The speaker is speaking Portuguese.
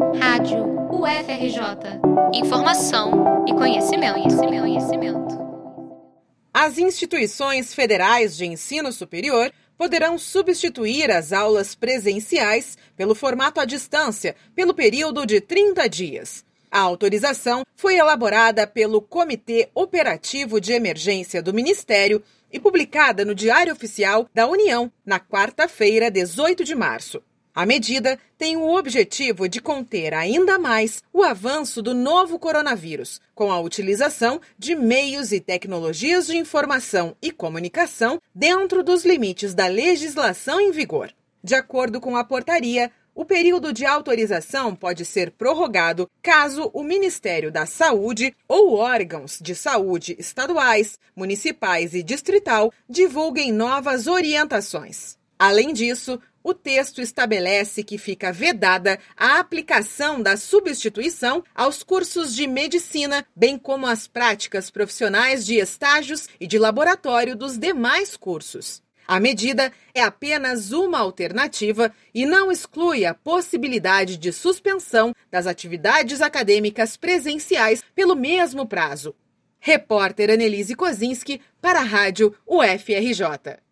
Rádio UFRJ. Informação e conhecimento, conhecimento, conhecimento. As instituições federais de ensino superior poderão substituir as aulas presenciais pelo formato à distância pelo período de 30 dias. A autorização foi elaborada pelo Comitê Operativo de Emergência do Ministério e publicada no Diário Oficial da União na quarta-feira, 18 de março. A medida tem o objetivo de conter ainda mais o avanço do novo coronavírus, com a utilização de meios e tecnologias de informação e comunicação dentro dos limites da legislação em vigor. De acordo com a portaria, o período de autorização pode ser prorrogado caso o Ministério da Saúde ou órgãos de saúde estaduais, municipais e distrital divulguem novas orientações. Além disso, o texto estabelece que fica vedada a aplicação da substituição aos cursos de medicina, bem como às práticas profissionais de estágios e de laboratório dos demais cursos. A medida é apenas uma alternativa e não exclui a possibilidade de suspensão das atividades acadêmicas presenciais pelo mesmo prazo. Repórter Annelise Kozinski para a Rádio UFRJ.